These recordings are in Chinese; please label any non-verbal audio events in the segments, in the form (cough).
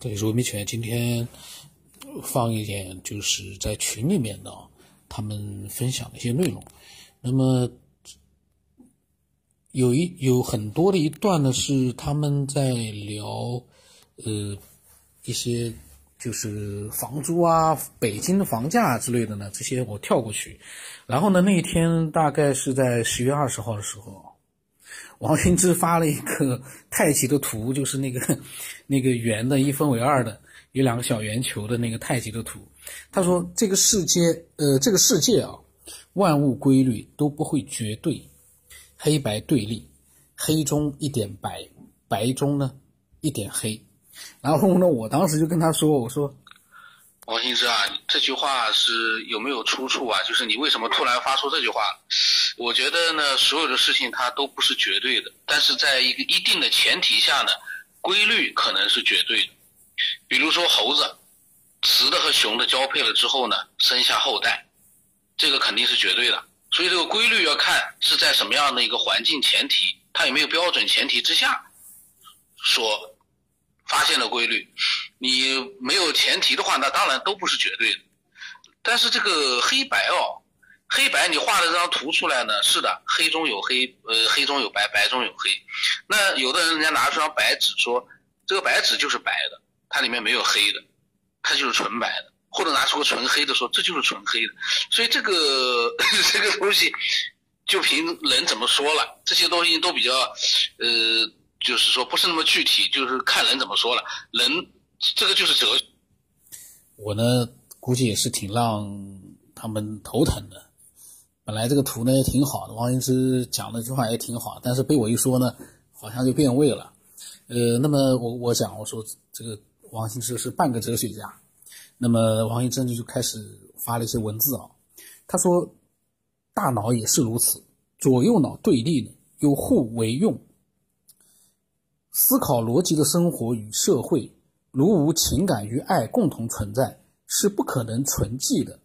这里是文明犬，今天放一点就是在群里面的他们分享的一些内容。那么有一有很多的一段呢是他们在聊呃一些就是房租啊、北京的房价之类的呢，这些我跳过去。然后呢，那一天大概是在十月二十号的时候。王云之发了一个太极的图，就是那个那个圆的一分为二的，有两个小圆球的那个太极的图。他说：“这个世界，呃，这个世界啊，万物规律都不会绝对，黑白对立，黑中一点白，白中呢一点黑。”然后呢，我当时就跟他说：“我说。”王新之啊，这句话是有没有出处啊？就是你为什么突然发出这句话？我觉得呢，所有的事情它都不是绝对的，但是在一个一定的前提下呢，规律可能是绝对的。比如说猴子，雌的和雄的交配了之后呢，生下后代，这个肯定是绝对的。所以这个规律要看是在什么样的一个环境前提，它有没有标准前提之下所发现的规律。你没有前提的话，那当然都不是绝对的。但是这个黑白哦，黑白你画的这张图出来呢，是的，黑中有黑，呃，黑中有白，白中有黑。那有的人人家拿出张白纸说，这个白纸就是白的，它里面没有黑的，它就是纯白的。或者拿出个纯黑的说，这就是纯黑的。所以这个 (laughs) 这个东西，就凭人怎么说了，这些东西都比较，呃，就是说不是那么具体，就是看人怎么说了，人。这个就是哲学。我呢，估计也是挺让他们头疼的。本来这个图呢也挺好的，王羲之讲那句话也挺好，但是被我一说呢，好像就变味了。呃，那么我我讲，我说这个王羲之是半个哲学家。那么王羲之就开始发了一些文字啊，他说，大脑也是如此，左右脑对立的，又互为用。思考逻辑的生活与社会。如无情感与爱共同存在，是不可能存寂的。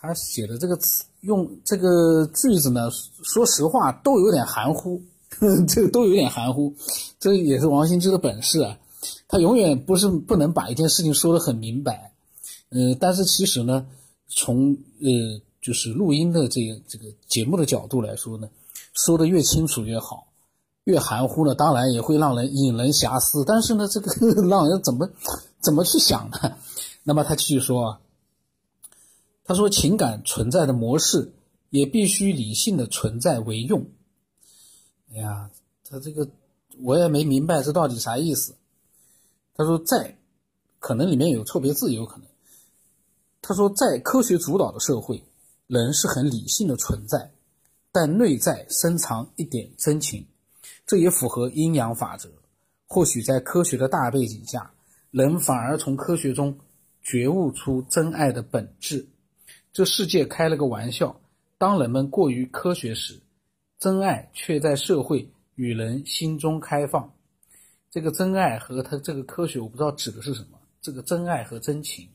他写的这个词，用这个句子呢，说实话都有点含糊，(laughs) 这个都有点含糊。这也是王羲之的本事啊，他永远不是不能把一件事情说得很明白。嗯，但是其实呢，从呃就是录音的这个这个节目的角度来说呢，说的越清楚越好。越含糊呢，当然也会让人引人遐思。但是呢，这个 (laughs) 让人怎么怎么去想呢？那么他继续说啊，他说情感存在的模式也必须理性的存在为用。哎呀，他这个我也没明白这到底啥意思。他说在可能里面有错别字，有可能。他说在科学主导的社会，人是很理性的存在，但内在深藏一点真情。这也符合阴阳法则。或许在科学的大背景下，人反而从科学中觉悟出真爱的本质。这世界开了个玩笑：当人们过于科学时，真爱却在社会与人心中开放。这个真爱和他这个科学，我不知道指的是什么。这个真爱和真情，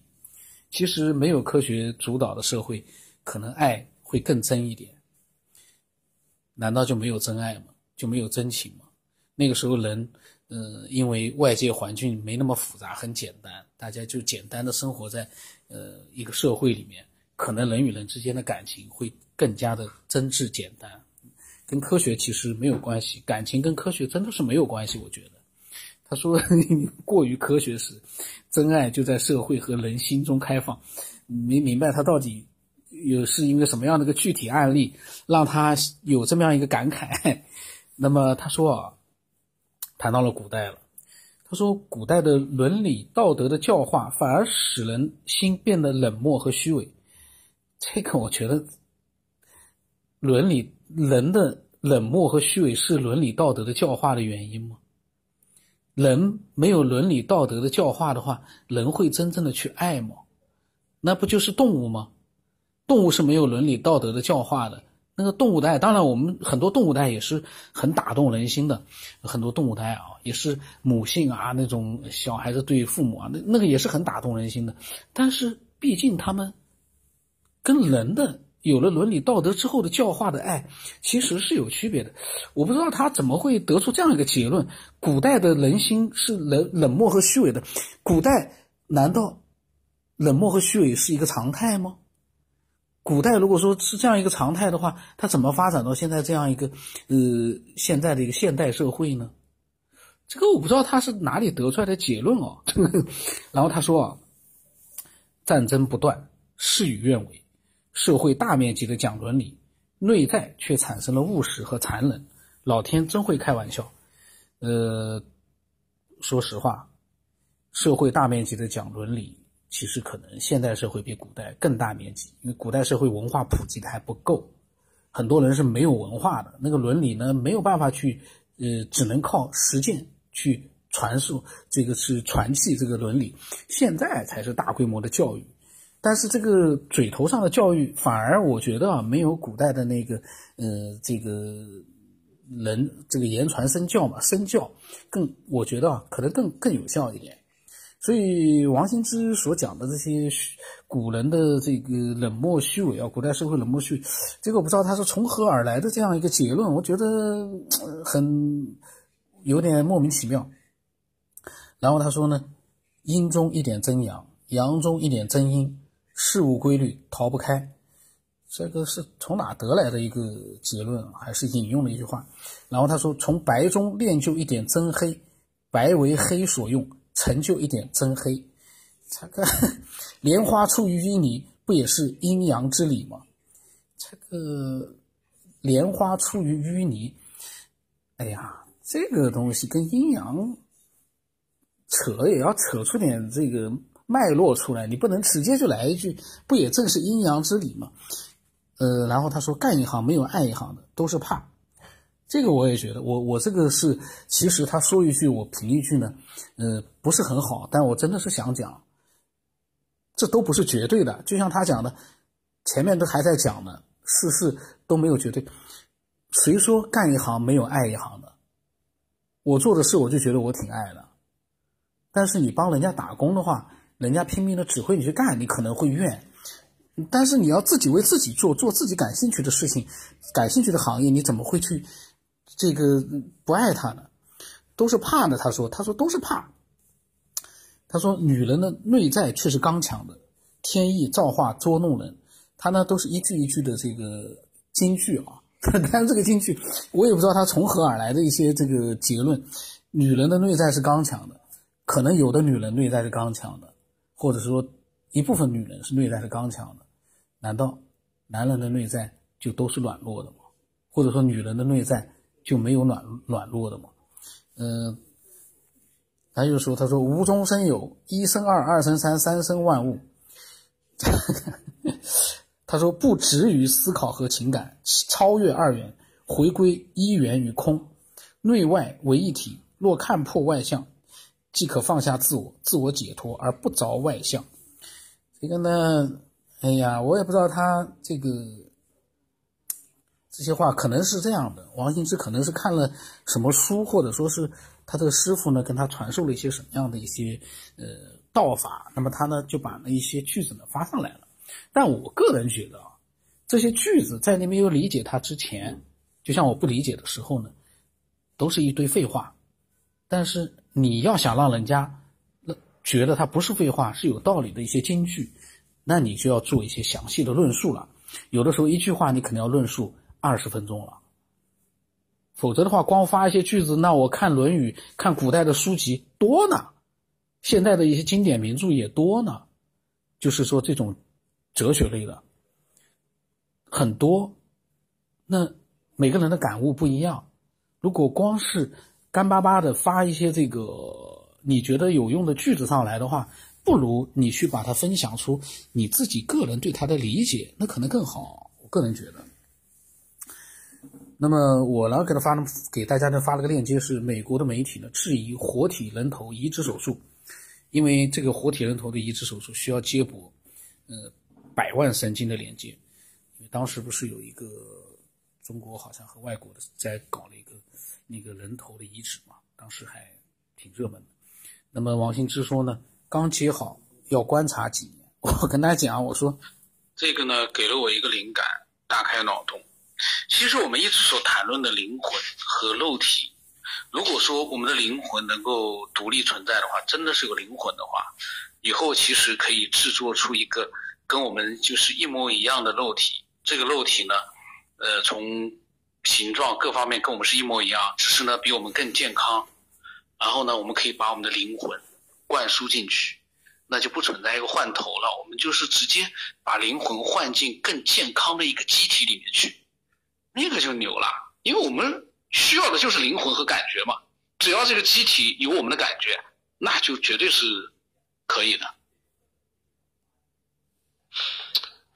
其实没有科学主导的社会，可能爱会更真一点。难道就没有真爱吗？就没有真情吗？那个时候人，呃，因为外界环境没那么复杂，很简单，大家就简单的生活在，呃，一个社会里面，可能人与人之间的感情会更加的真挚简单，跟科学其实没有关系，感情跟科学真的是没有关系。我觉得，他说过于科学时，真爱就在社会和人心中开放，没明白他到底有是因为什么样的一个具体案例让他有这么样一个感慨。(laughs) 那么他说啊，谈到了古代了。他说，古代的伦理道德的教化反而使人心变得冷漠和虚伪。这个我觉得，伦理人的冷漠和虚伪是伦理道德的教化的原因吗？人没有伦理道德的教化的话，人会真正的去爱吗？那不就是动物吗？动物是没有伦理道德的教化的。那个动物的爱，当然我们很多动物的爱也是很打动人心的，很多动物的爱啊，也是母性啊那种小孩子对父母啊，那那个也是很打动人心的。但是毕竟他们跟人的有了伦理道德之后的教化的爱，其实是有区别的。我不知道他怎么会得出这样一个结论：古代的人心是冷冷漠和虚伪的。古代难道冷漠和虚伪是一个常态吗？古代如果说是这样一个常态的话，它怎么发展到现在这样一个呃现在的一个现代社会呢？这个我不知道他是哪里得出来的结论哦。(laughs) 然后他说啊，战争不断，事与愿违。社会大面积的讲伦理，内在却产生了务实和残忍。老天真会开玩笑。呃，说实话，社会大面积的讲伦理，其实可能现代社会比古代更大面积，因为古代社会文化普及的还不够，很多人是没有文化的，那个伦理呢没有办法去，呃，只能靠实践去传授，这个是传记这个伦理。现在才是大规模的教育。但是这个嘴头上的教育，反而我觉得啊，没有古代的那个，呃，这个人这个言传身教嘛，身教更，我觉得啊，可能更更有效一点。所以王羲之所讲的这些古人的这个冷漠虚伪啊，古代社会冷漠虚，这个我不知道他是从何而来的这样一个结论，我觉得很有点莫名其妙。然后他说呢，阴中一点真阳，阳中一点真阴。事物规律逃不开，这个是从哪得来的一个结论？还是引用了一句话？然后他说：“从白中练就一点真黑，白为黑所用，成就一点真黑。这个莲花出于淤泥，不也是阴阳之理吗？这个莲花出于淤泥，哎呀，这个东西跟阴阳扯也要扯出点这个。”脉络出来，你不能直接就来一句，不也正是阴阳之理吗？呃，然后他说，干一行没有爱一行的，都是怕。这个我也觉得，我我这个是，其实他说一句，我评一句呢，呃，不是很好，但我真的是想讲，这都不是绝对的。就像他讲的，前面都还在讲呢，事事都没有绝对。谁说干一行没有爱一行的？我做的事，我就觉得我挺爱的。但是你帮人家打工的话，人家拼命的指挥你去干，你可能会怨，但是你要自己为自己做，做自己感兴趣的事情，感兴趣的行业，你怎么会去这个不爱他呢？都是怕的。他说，他说都是怕。他说，女人的内在却是刚强的，天意造化捉弄人。他呢，都是一句一句的这个金句啊。(laughs) 但是这个金句，我也不知道他从何而来的一些这个结论。女人的内在是刚强的，可能有的女人内在是刚强的。或者说，一部分女人是内在是刚强的，难道男人的内在就都是软弱的吗？或者说，女人的内在就没有软软弱的吗？嗯，他就说：“他说无中生有，一生二，二生三，三生万物。(laughs) ”他说：“不止于思考和情感，超越二元，回归一元与空，内外为一体。若看破外相。”即可放下自我，自我解脱而不着外相。这个呢，哎呀，我也不知道他这个这些话可能是这样的。王羲之可能是看了什么书，或者说是他的师傅呢跟他传授了一些什么样的一些呃道法，那么他呢就把那一些句子呢发上来了。但我个人觉得啊，这些句子在你没有理解它之前，就像我不理解的时候呢，都是一堆废话。但是你要想让人家觉得它不是废话，是有道理的一些金句，那你就要做一些详细的论述了。有的时候一句话你可能要论述二十分钟了，否则的话光发一些句子，那我看《论语》看古代的书籍多呢，现代的一些经典名著也多呢，就是说这种哲学类的很多，那每个人的感悟不一样，如果光是。干巴巴的发一些这个你觉得有用的句子上来的话，不如你去把它分享出你自己个人对它的理解，那可能更好。我个人觉得。那么我呢给他发了给大家呢发了个链接，是美国的媒体呢质疑活体人头移植手术，因为这个活体人头的移植手术需要接驳呃百万神经的连接，因为当时不是有一个中国好像和外国的在搞了一个。那个人头的遗址嘛，当时还挺热门的。那么王兴之说呢，刚接好要观察几年。(laughs) 我跟他讲，我说这个呢给了我一个灵感，大开脑洞。其实我们一直所谈论的灵魂和肉体，如果说我们的灵魂能够独立存在的话，真的是有灵魂的话，以后其实可以制作出一个跟我们就是一模一样的肉体。这个肉体呢，呃，从形状各方面跟我们是一模一样，只是呢比我们更健康。然后呢，我们可以把我们的灵魂灌输进去，那就不存在一个换头了。我们就是直接把灵魂换进更健康的一个机体里面去。那个就牛了，因为我们需要的就是灵魂和感觉嘛。只要这个机体有我们的感觉，那就绝对是可以的。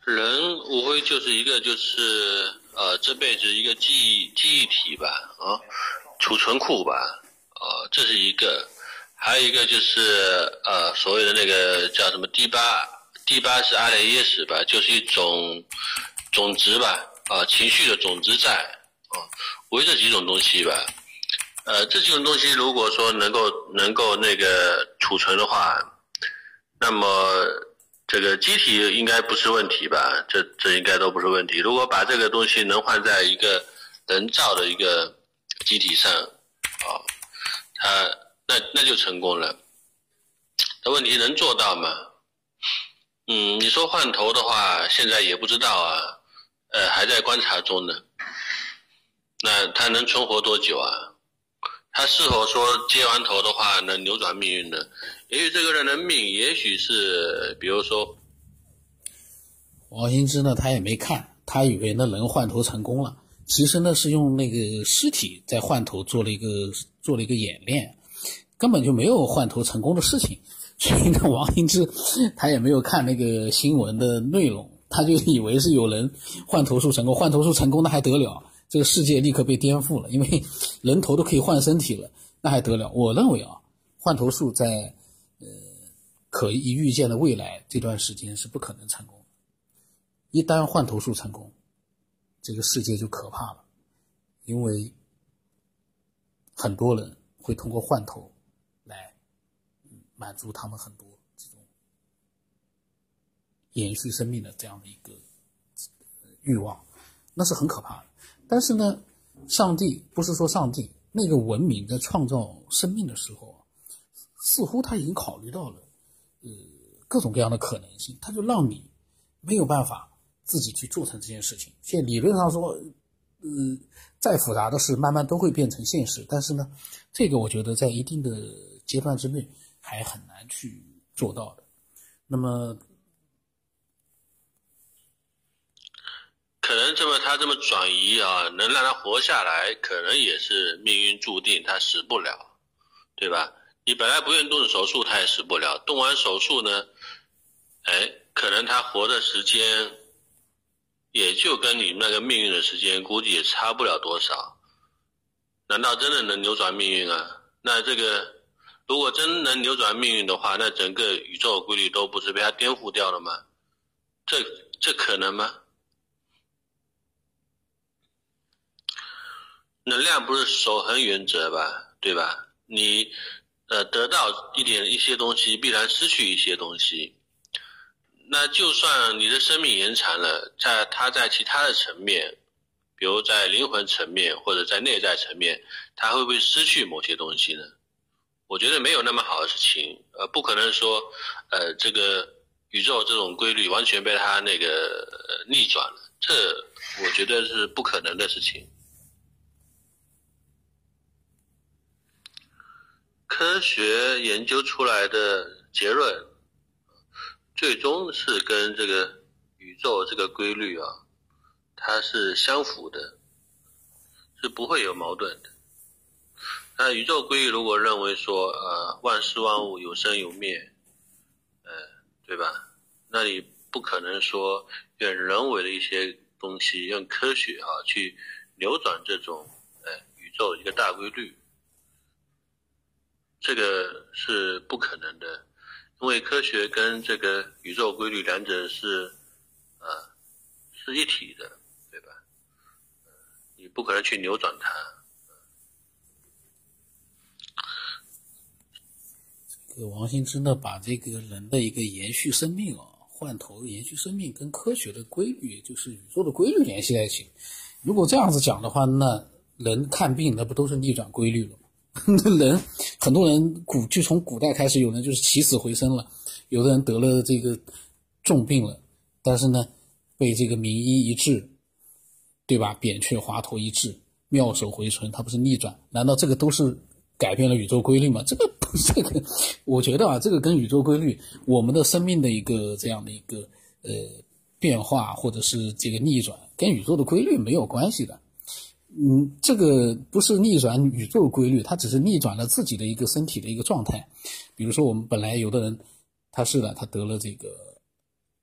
人无非就是一个，就是呃，这辈子一个记忆记忆体吧，啊，储存库吧，啊，这是一个。还有一个就是呃，所谓的那个叫什么 D 八，D 八是阿赖耶识吧，就是一种种子吧。啊，情绪的种子在啊，为这几种东西吧，呃，这几种东西如果说能够能够那个储存的话，那么这个机体应该不是问题吧？这这应该都不是问题。如果把这个东西能换在一个人造的一个机体上，啊，它那那就成功了。那问题能做到吗？嗯，你说换头的话，现在也不知道啊。呃，还在观察中呢。那他能存活多久啊？他是否说接完头的话能扭转命运呢？也许这个人的命，也许是，比如说，王兴之呢，他也没看，他以为那人换头成功了，其实呢是用那个尸体在换头做了一个做了一个演练，根本就没有换头成功的事情。(laughs) 所以呢，王兴之他也没有看那个新闻的内容。他就以为是有人换头术成功，换头术成功那还得了？这个世界立刻被颠覆了，因为 (laughs) 人头都可以换身体了，那还得了？我认为啊，换头术在呃可以预见的未来这段时间是不可能成功。一旦换头术成功，这个世界就可怕了，因为很多人会通过换头来满足他们很多这种。延续生命的这样的一个欲望，那是很可怕的。但是呢，上帝不是说上帝那个文明在创造生命的时候，似乎他已经考虑到了呃各种各样的可能性，他就让你没有办法自己去做成这件事情。现在理论上说，呃，再复杂的事慢慢都会变成现实。但是呢，这个我觉得在一定的阶段之内还很难去做到的。那么。可能这么他这么转移啊，能让他活下来，可能也是命运注定，他死不了，对吧？你本来不愿意动手术，他也死不了。动完手术呢，哎，可能他活的时间也就跟你那个命运的时间估计也差不了多少。难道真的能扭转命运啊？那这个如果真能扭转命运的话，那整个宇宙规律都不是被他颠覆掉了吗？这这可能吗？能量不是守恒原则吧，对吧？你，呃，得到一点一些东西，必然失去一些东西。那就算你的生命延长了，在它在其他的层面，比如在灵魂层面或者在内在层面，它会不会失去某些东西呢？我觉得没有那么好的事情，呃，不可能说，呃，这个宇宙这种规律完全被它那个逆转了，这我觉得是不可能的事情。科学研究出来的结论，最终是跟这个宇宙这个规律啊，它是相符的，是不会有矛盾的。那宇宙规律如果认为说，呃，万事万物有生有灭，呃，对吧？那你不可能说用人为的一些东西，用科学啊去扭转这种，呃，宇宙一个大规律。这个是不可能的，因为科学跟这个宇宙规律两者是，啊，是一体的，对吧？你不可能去扭转它。这个王兴之呢，把这个人的一个延续生命啊，换头、延续生命跟科学的规律，就是宇宙的规律联系在一起。如果这样子讲的话，那人看病那不都是逆转规律了？(laughs) 人很多人古就从古代开始，有人就是起死回生了，有的人得了这个重病了，但是呢，被这个名医一治，对吧？扁鹊华佗一治，妙手回春，他不是逆转？难道这个都是改变了宇宙规律吗？这个不，这个我觉得啊，这个跟宇宙规律，我们的生命的一个这样的一个呃变化，或者是这个逆转，跟宇宙的规律没有关系的。嗯，这个不是逆转宇宙规律，它只是逆转了自己的一个身体的一个状态。比如说，我们本来有的人他是的，他得了这个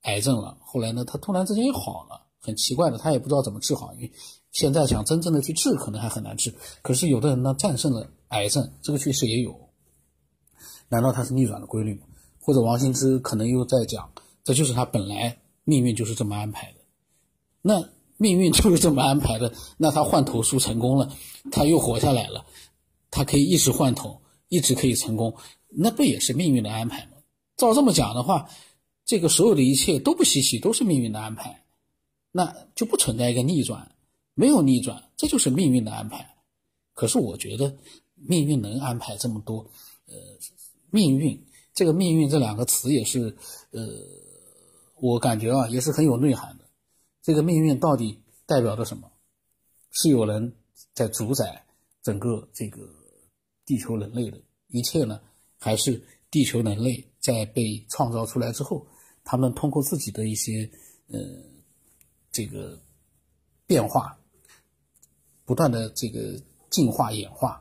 癌症了，后来呢，他突然之间又好了，很奇怪的，他也不知道怎么治好，因为现在想真正的去治，可能还很难治。可是有的人呢，战胜了癌症，这个确实也有。难道他是逆转的规律吗？或者王羲之可能又在讲，这就是他本来命运就是这么安排的。那。命运就是这么安排的。(laughs) 那他换头术成功了，他又活下来了，他可以一直换头，一直可以成功，那不也是命运的安排吗？照这么讲的话，这个所有的一切都不稀奇，都是命运的安排，那就不存在一个逆转，没有逆转，这就是命运的安排。可是我觉得命运能安排这么多，呃，命运这个命运这两个词也是，呃，我感觉啊也是很有内涵的。这个命运到底代表着什么？是有人在主宰整个这个地球人类的一切呢，还是地球人类在被创造出来之后，他们通过自己的一些呃这个变化，不断的这个进化演化，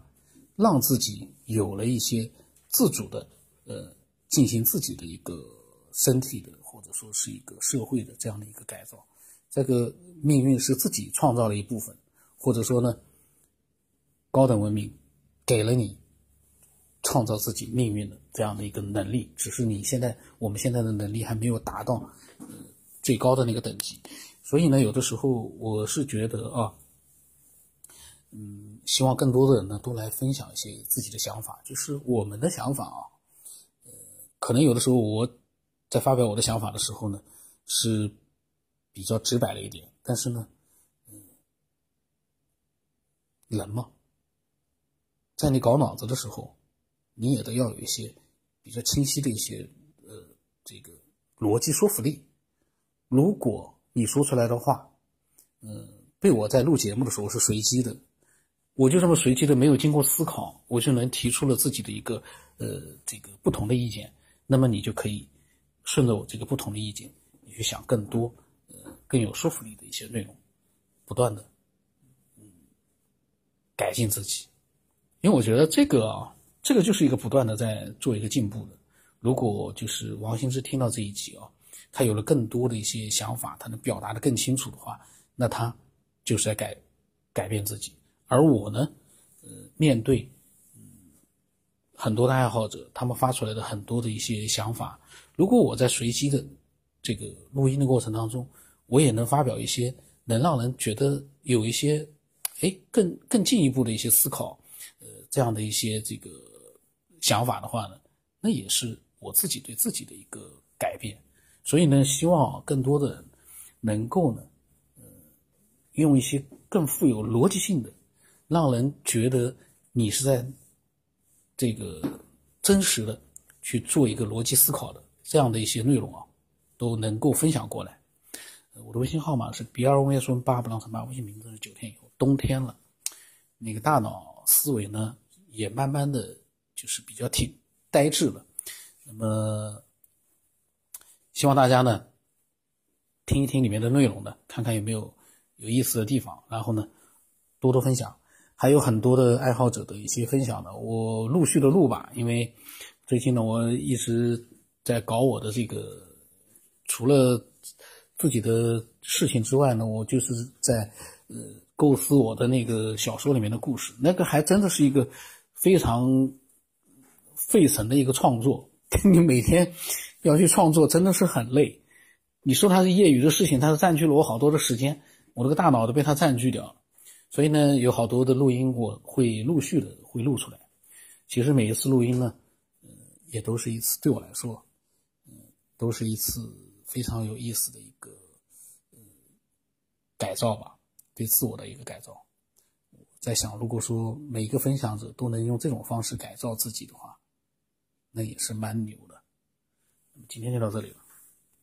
让自己有了一些自主的呃进行自己的一个身体的或者说是一个社会的这样的一个改造。这个命运是自己创造了一部分，或者说呢，高等文明给了你创造自己命运的这样的一个能力，只是你现在我们现在的能力还没有达到最高的那个等级，所以呢，有的时候我是觉得啊，嗯，希望更多的人呢都来分享一些自己的想法，就是我们的想法啊，呃，可能有的时候我在发表我的想法的时候呢是。比较直白了一点，但是呢，嗯，人嘛，在你搞脑子的时候，你也得要有一些比较清晰的一些呃这个逻辑说服力。如果你说出来的话，嗯，被我在录节目的时候是随机的，我就这么随机的没有经过思考，我就能提出了自己的一个呃这个不同的意见，那么你就可以顺着我这个不同的意见，你去想更多。更有说服力的一些内容，不断的，嗯，改进自己，因为我觉得这个啊，这个就是一个不断的在做一个进步的。如果就是王兴之听到这一集啊，他有了更多的一些想法，他能表达的更清楚的话，那他就是在改改变自己。而我呢，呃，面对嗯很多的爱好者，他们发出来的很多的一些想法，如果我在随机的这个录音的过程当中，我也能发表一些能让人觉得有一些，哎，更更进一步的一些思考，呃，这样的一些这个想法的话呢，那也是我自己对自己的一个改变。所以呢，希望更多的人能够呢，呃，用一些更富有逻辑性的，让人觉得你是在这个真实的去做一个逻辑思考的这样的一些内容啊，都能够分享过来。我的微信号码是 b r o s 八不浪成八，微信名字是九天以后，冬天了，那个大脑思维呢也慢慢的就是比较挺呆滞了。那么希望大家呢听一听里面的内容呢，看看有没有有意思的地方，然后呢多多分享。还有很多的爱好者的一些分享呢，我陆续的录吧，因为最近呢我一直在搞我的这个，除了。自己的事情之外呢，我就是在呃构思我的那个小说里面的故事，那个还真的是一个非常费神的一个创作。(laughs) 你每天要去创作，真的是很累。你说它是业余的事情，它是占据了我好多的时间，我这个大脑都被它占据掉了。所以呢，有好多的录音我会陆续的会录出来。其实每一次录音呢，呃，也都是一次对我来说，嗯，都是一次。非常有意思的一个嗯改造吧，对自我的一个改造。我在想，如果说每一个分享者都能用这种方式改造自己的话，那也是蛮牛的。那么今天就到这里了。